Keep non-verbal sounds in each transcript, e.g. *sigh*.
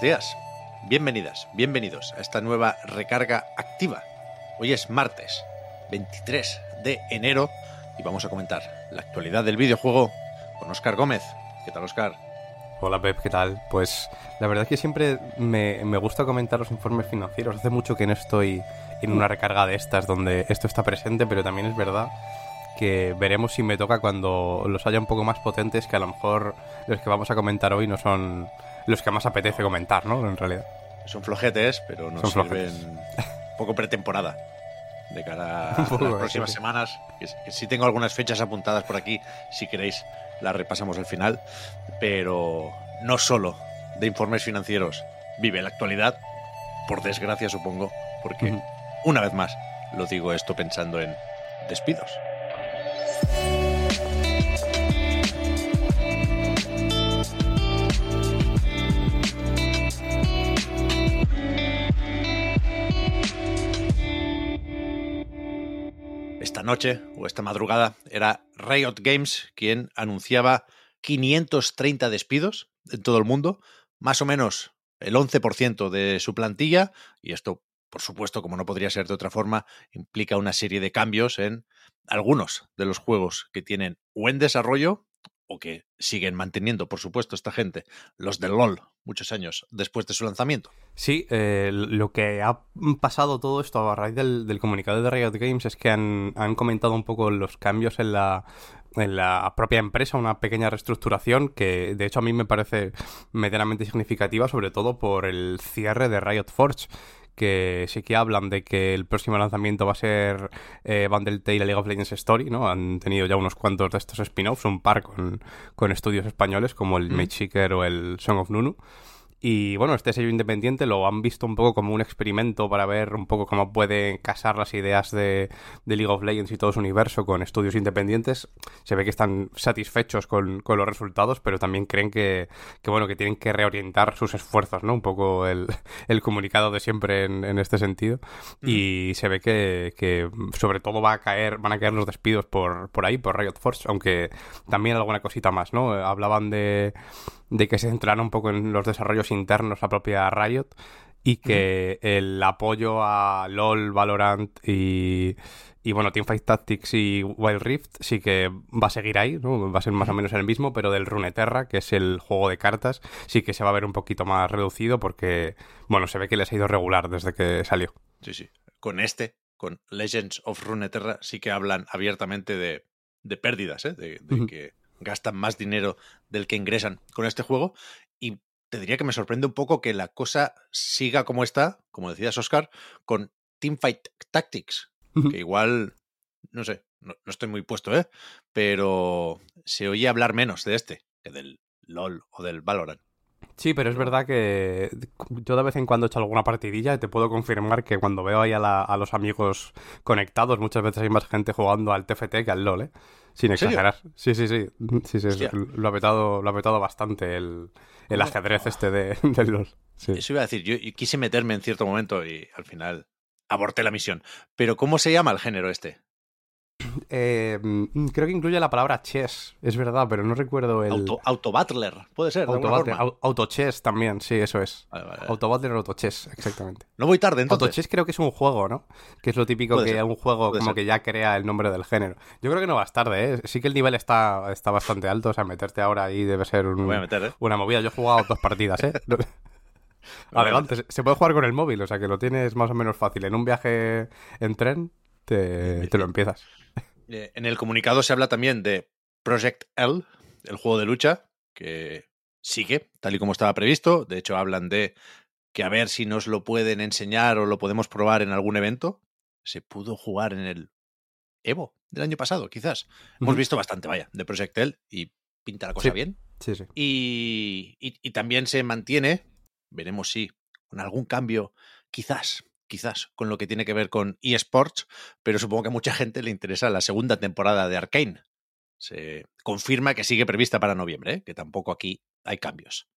Buenos días. Bienvenidas, bienvenidos a esta nueva recarga activa. Hoy es martes 23 de enero y vamos a comentar la actualidad del videojuego con Oscar Gómez. ¿Qué tal, Oscar? Hola Pep, ¿qué tal? Pues la verdad es que siempre me, me, gusta comentar los informes financieros. Hace mucho que no estoy en una recarga de estas donde esto está presente, pero también es verdad que veremos si me toca cuando los haya un poco más potentes, que a lo mejor los que vamos a comentar hoy no son los que más apetece comentar, ¿no? En realidad. Son flojetes, pero nos Son sirven flojetes. un poco pretemporada de cara *laughs* a poco, las próximas sí. semanas. Que, sí tengo algunas fechas apuntadas por aquí, si queréis las repasamos al final, pero no solo de informes financieros vive la actualidad, por desgracia supongo, porque una vez más lo digo esto pensando en despidos. Esta noche o esta madrugada era Riot Games quien anunciaba 530 despidos en todo el mundo, más o menos el 11% de su plantilla, y esto, por supuesto, como no podría ser de otra forma, implica una serie de cambios en algunos de los juegos que tienen o en desarrollo o que siguen manteniendo, por supuesto, esta gente, los del LOL, muchos años después de su lanzamiento. Sí, eh, lo que ha pasado todo esto a raíz del, del comunicado de Riot Games es que han, han comentado un poco los cambios en la, en la propia empresa, una pequeña reestructuración que de hecho a mí me parece medianamente significativa, sobre todo por el cierre de Riot Forge que sí que hablan de que el próximo lanzamiento va a ser eh, Bundle Tale League of Legends Story, ¿no? Han tenido ya unos cuantos de estos spin-offs, un par con, con estudios españoles como el Mm. Mage Seeker o el Song of Nunu. Y bueno, este sello independiente lo han visto un poco como un experimento para ver un poco cómo pueden casar las ideas de, de League of Legends y todo su universo con estudios independientes. Se ve que están satisfechos con, con los resultados, pero también creen que, que, bueno, que tienen que reorientar sus esfuerzos, ¿no? Un poco el, el comunicado de siempre en, en este sentido. Y se ve que, que sobre todo va a caer, van a caer los despidos por, por ahí, por Riot Force, aunque también alguna cosita más, ¿no? Hablaban de de que se centrara un poco en los desarrollos internos la propia Riot y que el apoyo a LOL, Valorant y, y bueno, Teamfight Tactics y Wild Rift sí que va a seguir ahí, ¿no? Va a ser más o menos el mismo, pero del Runeterra, que es el juego de cartas, sí que se va a ver un poquito más reducido porque, bueno, se ve que les ha ido regular desde que salió. Sí, sí. Con este, con Legends of Runeterra, sí que hablan abiertamente de, de pérdidas, ¿eh? de, que gastan más dinero del que ingresan con este juego. Y te diría que me sorprende un poco que la cosa siga como está, como decías, Oscar, con Teamfight Tactics, que igual, no sé, no, no estoy muy puesto, ¿eh? Pero se oye hablar menos de este que del LOL o del Valorant. Sí, pero es verdad que yo de vez en cuando he hecho alguna partidilla y te puedo confirmar que cuando veo ahí a, la- a los amigos conectados, muchas veces hay más gente jugando al TFT que al LOL, ¿eh? Sin exagerar. Sí, sí, sí. sí, sí lo, ha petado, lo ha petado bastante el, el ajedrez este de, *laughs* del LOL. Sí. Eso iba a decir, yo quise meterme en cierto momento y al final aborté la misión. Pero ¿cómo se llama el género este? Eh, mm, creo que incluye la palabra chess, es verdad, pero no recuerdo el... Auto, Autobattler, puede ser. de alguna Autobattle- forma? au- Autochess también, sí, eso es. Vale, vale. Autobattler o Autochess, exactamente. No voy tarde entonces. Autochess creo que es un juego, ¿no? Que es lo típico Puede que ser, un juego puede como ser. que ya crea el nombre del género. Yo creo que no vas tarde, ¿eh? Sí que el nivel está, está bastante alto, o sea, meterte ahora ahí debe ser un- Me meter, ¿eh? una movida. Yo he jugado dos partidas, ¿eh? *laughs* *laughs* Adelante, se- se puede jugar con el móvil, o sea que lo tienes más o menos fácil. En un viaje en tren te, te lo empiezas. Eh, En el comunicado se habla también de Project L, el juego de lucha, que sigue tal y como estaba previsto. De hecho, hablan de que a ver si nos lo pueden enseñar o lo podemos probar en algún evento. Se pudo jugar en el Evo del año pasado, quizás. Hemos visto bastante, vaya, de Project L y pinta la cosa Sí. bien. Sí, sí. Y, y- y también se mantiene, veremos si con algún cambio, quizás, quizás, con lo que tiene que ver con eSports, pero supongo que a mucha gente le interesa la segunda temporada de Arkane. Se confirma que sigue prevista para noviembre, ¿eh? que tampoco aquí hay cambios.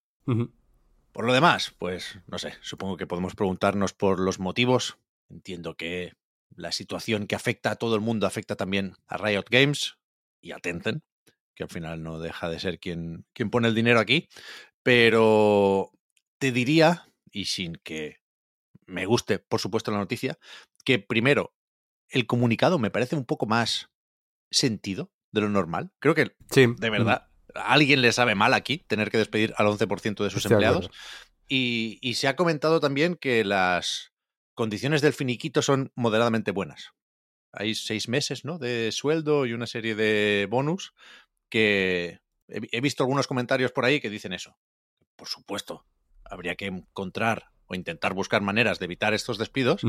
Por lo demás, pues no sé, supongo que podemos preguntarnos por los motivos. Entiendo que la situación que afecta a todo el mundo afecta también a Riot Games y a Tencent, que al final no deja de ser quien, quien pone el dinero aquí. Pero te diría, y sin que me guste, por supuesto, la noticia, que primero, el comunicado me parece un poco más sentido de lo normal. Creo que Sí. de verdad, a alguien le sabe mal aquí tener que despedir al 11% de sus empleados. Y, y se ha comentado también que las condiciones del finiquito son moderadamente buenas. Hay seis meses ¿no? de sueldo y una serie de bonus que he, he visto algunos comentarios por ahí que dicen eso. Por supuesto, habría que encontrar o intentar buscar maneras de evitar estos despidos,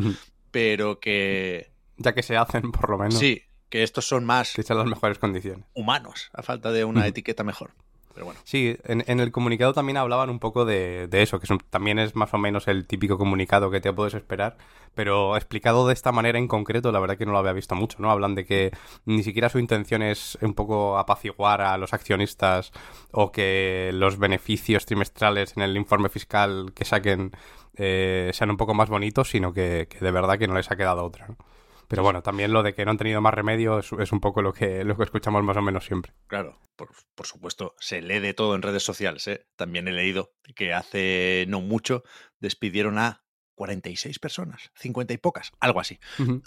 pero que Ya que se hacen, por lo menos. sí, que estos son más Que las mejores condiciones. humanos, a falta de una etiqueta mejor. Sí, en, el comunicado también hablaban un poco de, eso, que también es más o menos el típico comunicado que te puedes esperar, pero explicado de esta manera en concreto, la verdad que no lo había visto mucho, ¿no? Hablan de que ni siquiera su intención es un poco apaciguar a los accionistas o que los beneficios trimestrales en el informe fiscal que saquen eh, sean un poco más bonitos, sino que, que de verdad que no les ha quedado otra, ¿no? Pero bueno, también lo de que no han tenido más remedio es, es un poco lo que, lo que escuchamos más o menos siempre. Claro, por, por supuesto, se lee de todo en redes sociales. ¿eh? También he leído que hace no mucho despidieron a 46 personas, 50 y pocas, algo así,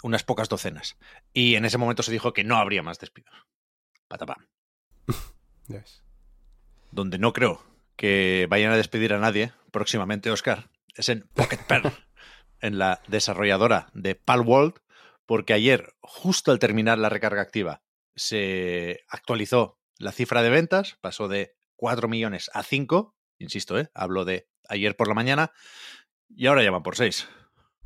unas pocas docenas. Y en ese momento se dijo que no habría más despidos. Patapam. *laughs* Ya ves. Donde no creo que vayan a despedir a nadie próximamente, Oscar, es en Pocket Pearl, *laughs* en la desarrolladora de Palworld, porque ayer, justo al terminar la recarga activa, se actualizó la cifra de ventas, pasó de 4 millones a 5, insisto, ¿eh? hablo de ayer por la mañana, y ahora ya van por 6.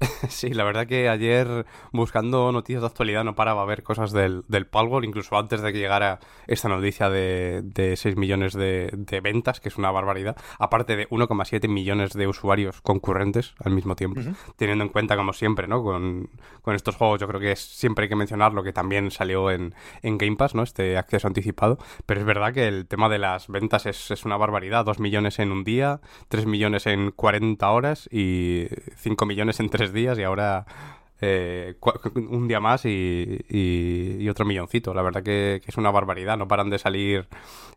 *laughs* Sí, la verdad que ayer buscando noticias de actualidad no paraba a ver cosas del, del Palworld, incluso antes de que llegara esta noticia de, de 6 millones de, de ventas, que es una barbaridad, aparte de 1,7 millones de usuarios concurrentes al mismo tiempo, teniendo en cuenta como siempre, ¿no? Con, con estos juegos yo creo que es- siempre hay que mencionar lo que también salió en, en Game Pass, ¿no? Este acceso anticipado, pero es verdad que el tema de las ventas es, es una barbaridad, 2 millones en un día, 3 millones en 40 horas y 5 millones en 3 días y ahora eh, un día más y otro milloncito. La verdad que, que es una barbaridad. No paran de salir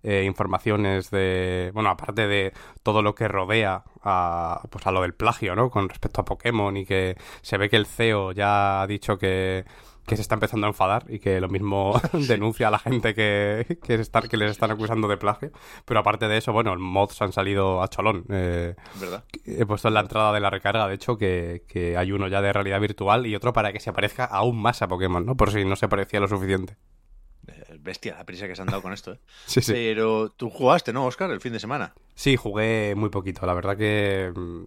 eh, informaciones de... Bueno, aparte de todo lo que rodea a, pues a lo del plagio, ¿no? Con respecto a Pokémon y que se ve que el CEO ya ha dicho que que se está empezando a enfadar y que lo mismo *laughs* denuncia a la gente que, que, se están- que les están acusando de plagio. Pero aparte de eso, bueno, mods han salido a cholón. Eh, ¿Verdad? He puesto en la entrada de la recarga, de hecho, que, que hay uno ya de realidad virtual y otro para que se parezca aún más a Pokémon, ¿no? Por si no se parecía lo suficiente. Eh, Bestia, la prisa que se han dado con esto. ¿eh? *laughs* Sí, sí. Pero tú jugaste, ¿no, Oscar, el fin de semana? Sí, jugué muy poquito. La verdad que mm,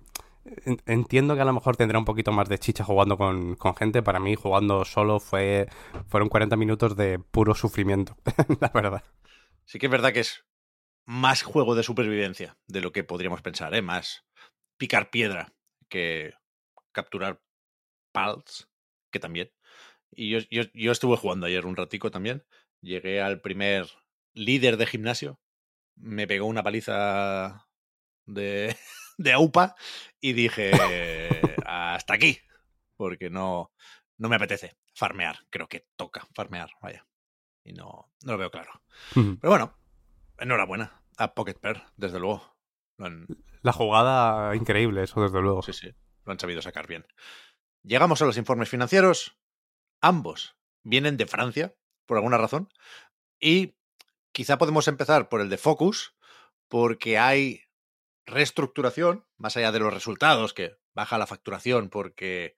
entiendo que a lo mejor tendrá un poquito más de chicha jugando con, con gente. Para mí, jugando solo fue fueron 40 minutos de puro sufrimiento, *laughs* la verdad. Sí que es verdad que es más juego de supervivencia de lo que podríamos pensar, ¿eh? Más picar piedra que capturar pals, que también. Y yo, yo, yo estuve jugando ayer un ratico también. Llegué al primer líder de gimnasio. Me pegó una paliza de, de AUPA y dije, *laughs* hasta aquí. Porque no, no me apetece farmear. Creo que toca farmear, vaya. Y no, no lo veo claro. Pero bueno, enhorabuena a Pocket Pair, desde luego. Han, La jugada increíble, eso desde luego. sí, sí, lo han sabido sacar bien. Llegamos a los informes financieros. Ambos vienen de Francia, por alguna razón. Y quizá podemos empezar por el de Focus, porque hay reestructuración, más allá de los resultados, que baja la facturación porque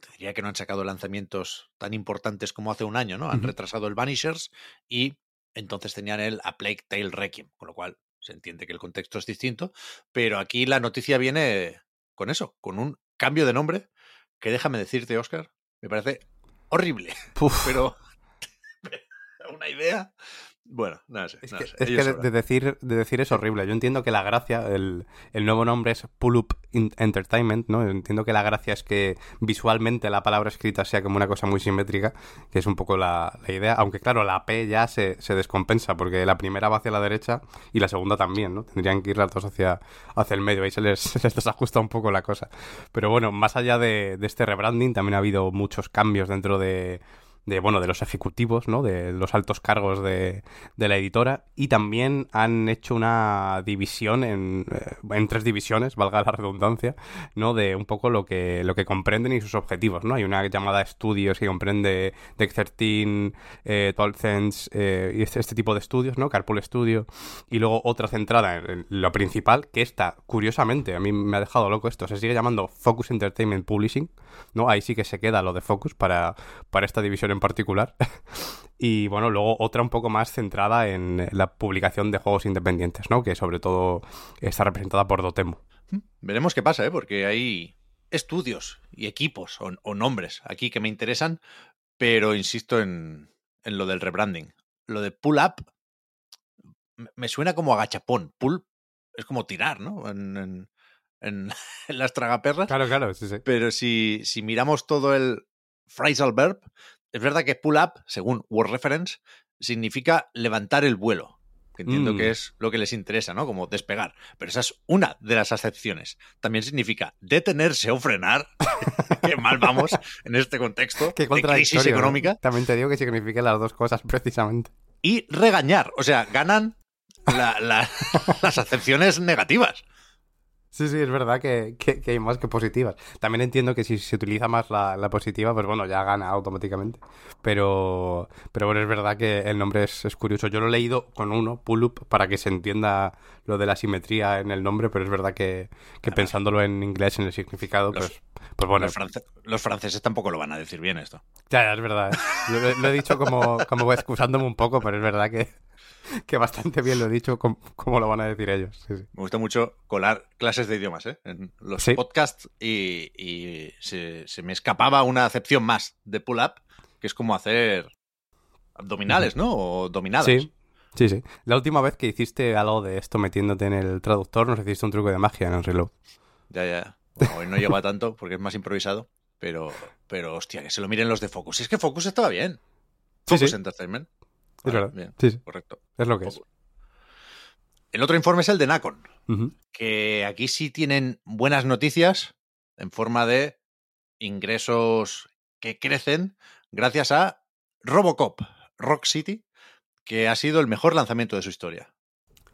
te diría que no han sacado lanzamientos tan importantes como hace un año, ¿no? Han retrasado el Vanishers y entonces tenían el A Plague Tale Requiem, con lo cual se entiende que el contexto es distinto, pero aquí la noticia viene con eso, con un cambio de nombre que déjame decirte, Oscar, me parece horrible, *laughs* pero *laughs* una idea. Bueno, no sé. Es que, sé, es que de, decir, de decir es horrible. Yo entiendo que la gracia, el, el nuevo nombre es Pull Up In- Entertainment, ¿no? Entiendo que la gracia es que visualmente la palabra escrita sea como una cosa muy simétrica, que es un poco la, la idea. Aunque claro, la P ya se, se descompensa, porque la primera va hacia la derecha y la segunda también, ¿no? Tendrían que ir las dos hacia, hacia el medio, ahí se les, *laughs* se les desajusta un poco la cosa. Pero bueno, más allá de, de este rebranding, también ha habido muchos cambios dentro de de bueno de los ejecutivos no de los altos cargos de, de la editora. Y también han hecho una división en, eh, en tres divisiones valga la redundancia no de un poco lo que lo que comprenden y sus objetivos no hay una llamada estudios que comprende Deck 13 eh, 12 Cents eh, y este, este tipo de estudios no Carpool Studio. Y luego otra centrada en, en lo principal que esta curiosamente a mí me ha dejado loco esto se sigue llamando Focus Entertainment Publishing no ahí sí que se queda lo de Focus para para esta división en particular. *laughs* y bueno, luego otra un poco más centrada en la publicación de juegos independientes, ¿no? Que sobre todo está representada por Dotemu. Veremos qué pasa, ¿eh? Porque hay estudios y equipos o, nombres aquí que me interesan, pero insisto en, en lo del rebranding. Lo de pull up me- suena como agachapón. Pull es como tirar, ¿no? En- en- *laughs* en las tragaperras. Claro, claro, sí, sí. Pero si, si miramos todo el phrasal verb, es verdad que pull up, según Word Reference, significa levantar el vuelo. Que entiendo Mm. que es lo que les interesa, ¿no? Como despegar. Pero esa es una de las acepciones. También significa detenerse o frenar. *laughs* Qué mal vamos en este contexto Qué de crisis contradictorio. ¿no? económica. También te digo que significa las dos cosas precisamente. Y regañar. O sea, ganan la- la- *laughs* las acepciones negativas. Sí, sí, es verdad que, que- que hay más que positivas. También entiendo que si se utiliza más la, la positiva, pues bueno, ya gana automáticamente. Pero, pero bueno, es verdad que el nombre es, es curioso. Yo lo he leído con uno, pull up, para que se entienda lo de la simetría en el nombre, pero es verdad que, que Además, pensándolo en inglés, en el significado, los- pues, pues bueno, los, france- los franceses tampoco lo van a decir bien esto. ya, ya, es verdad. lo he dicho como, como excusándome un poco, pero es verdad que, *laughs* que bastante bien lo he dicho como, como lo van a decir ellos. Sí, sí. Me gusta mucho colar clases de idiomas ¿eh? en los Sí. podcasts y, y se, se me escapaba una acepción más de pull-up, que es como hacer abdominales, ¿no? O dominadas. Sí, sí, sí. La última vez que hiciste algo de esto metiéndote en el traductor, nos hiciste un truco de magia en el reloj. Ya, ya. Bueno, hoy no llego a tanto porque es más improvisado, pero, pero hostia, que se lo miren los de Focus. Si es que Focus estaba bien. Focus. Entertainment. Es Vale, verdad. Bien, Sí, sí. correcto. Es lo que es. El otro informe es el de Nacon. Que aquí sí tienen buenas noticias en forma de ingresos que crecen gracias a Robocop Rock City, que ha sido el mejor lanzamiento de su historia.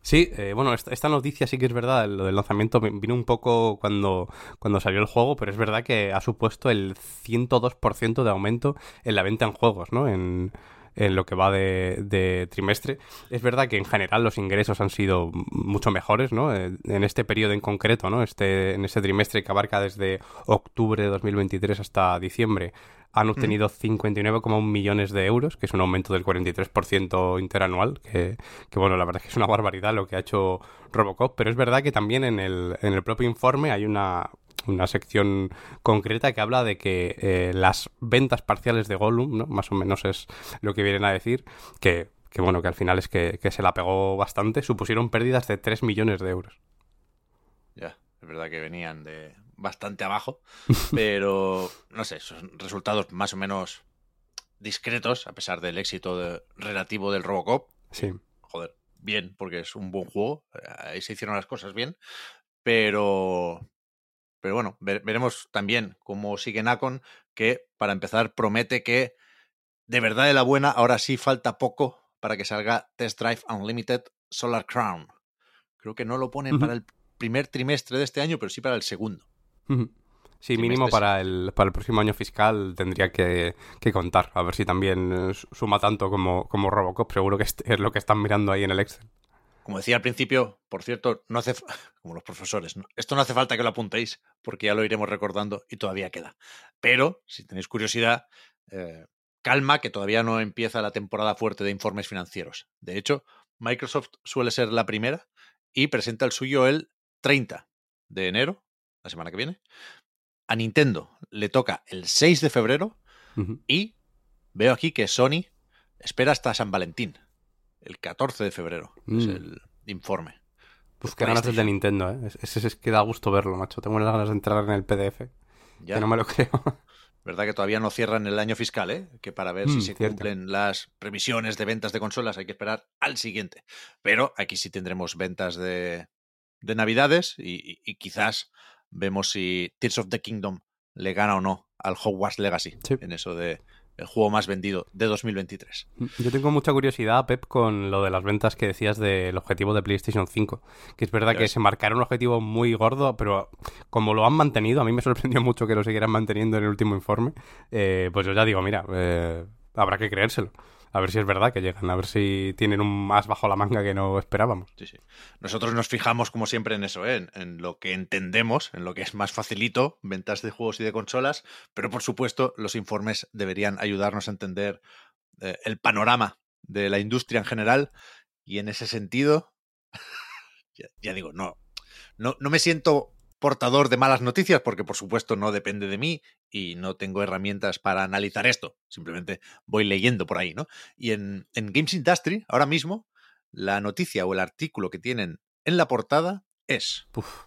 Sí, eh, bueno, esta, esta noticia sí que es verdad, lo del lanzamiento vi- vino un poco cuando, cuando salió el juego, pero es verdad que ha supuesto el 102% de aumento en la venta en juegos, ¿no? En, en lo que va de, de trimestre. Es verdad que en general los ingresos han sido mucho mejores, ¿no? Eh, En este periodo en concreto, ¿no? Este, en este trimestre que abarca desde octubre de 2023 hasta diciembre, han obtenido 59,1 millones de euros, que es un aumento del 43% interanual, que, que bueno, la verdad es que es una barbaridad lo que ha hecho Robocop, pero es verdad que también en el, en el propio informe hay una, una sección concreta que habla de que eh, las ventas parciales de Gollum, ¿no? más o menos es lo que vienen a decir, que, que bueno, que al final es que, que se la pegó bastante, supusieron pérdidas de 3 millones de euros. Ya, es verdad que venían de bastante abajo, *laughs* pero no sé, son resultados más o menos discretos, a pesar del éxito de- relativo del Robocop. Sí. joder, bien, porque es un buen juego. eh, Ahí se hicieron las cosas bien. Pero. Pero bueno, ve- veremos también cómo sigue Nacon, que para empezar promete que de verdad de la buena, ahora sí falta poco para que salga Test Drive Unlimited Solar Crown. Creo que no lo ponen para el primer trimestre de este año, pero sí para el segundo. Sí, mínimo para el, para el próximo año fiscal tendría que, que contar. A ver si también eh, su- suma tanto como, como Robocop. Seguro que es, es lo que están mirando ahí en el Excel. Como decía al principio, por cierto, no hace, *laughs* como los profesores, ¿no? esto no hace falta que lo apuntéis, porque ya lo iremos recordando y todavía queda. Pero, si tenéis curiosidad, eh, calma, que todavía no empieza la temporada fuerte de informes financieros. De hecho, Microsoft suele ser la primera y presenta el suyo el 30 de enero, la semana que viene. A Nintendo le toca el 6 de febrero y veo aquí que Sony espera hasta San Valentín, el 14 de febrero, es Mm. el informe. Pues qué ganas el de. Nintendo, ¿eh? Ese es, que da gusto verlo, macho. Tengo unas ganas de entrar en el PDF, Ya, que no me lo *laughs* creo. verdad que todavía no cierran el año fiscal, ¿eh? Que para ver si Mm, se cierto. cumplen las previsiones de ventas de consolas hay que esperar al siguiente. Pero aquí sí tendremos ventas de, de Navidades y, y- y quizás vemos si Tears of the Kingdom le gana o no al Hogwarts Legacy Sí. en eso de el juego más vendido de 2023. Yo tengo mucha curiosidad, Pep, con lo de las ventas que decías del objetivo de PlayStation 5. Que es verdad que se marcaron un objetivo muy gordo, pero como lo han mantenido, a mí me *laughs* sorprendió mucho que lo siguieran manteniendo en el último informe. eh, pues yo ya digo, mira, eh, habrá que creérselo. A ver si es verdad que llegan, a ver si tienen un más bajo la manga que no esperábamos. Sí, sí. Nosotros nos fijamos, como siempre, en eso, ¿eh? en, lo que entendemos, en lo que es más facilito, ventas de juegos y de consolas, pero por supuesto los informes deberían ayudarnos a entender eh, el panorama de la industria en general y en ese sentido, *laughs* ya, ya digo, no, no, no me siento portador de malas noticias porque por supuesto no depende de mí y no tengo herramientas para analizar esto, simplemente voy leyendo por ahí, ¿no? Y en, en Games Industry, ahora mismo, la noticia o el artículo que tienen en la portada es Uf,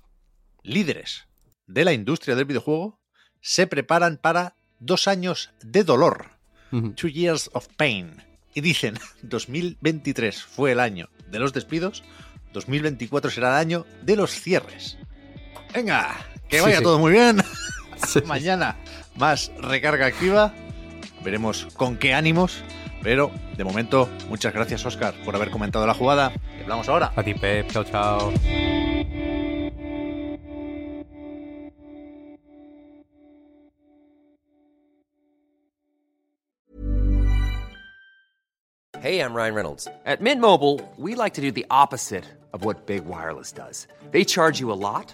líderes de la industria del videojuego se preparan para dos años de dolor, two years of pain. Y dicen, *laughs* 2023 fue el año de los despidos, 2024 será el año de los cierres. Venga, que vaya sí. todo muy bien. *laughs* Mañana más recarga activa. Veremos con qué ánimos. Pero de momento, muchas gracias, Oscar, por haber comentado la jugada. Y hablamos ahora. A ti, Pep, chao, chao. Hey, I'm Ryan Reynolds. At Mint Mobile, we like to do the opposite of what Big Wireless does. They charge you a lot,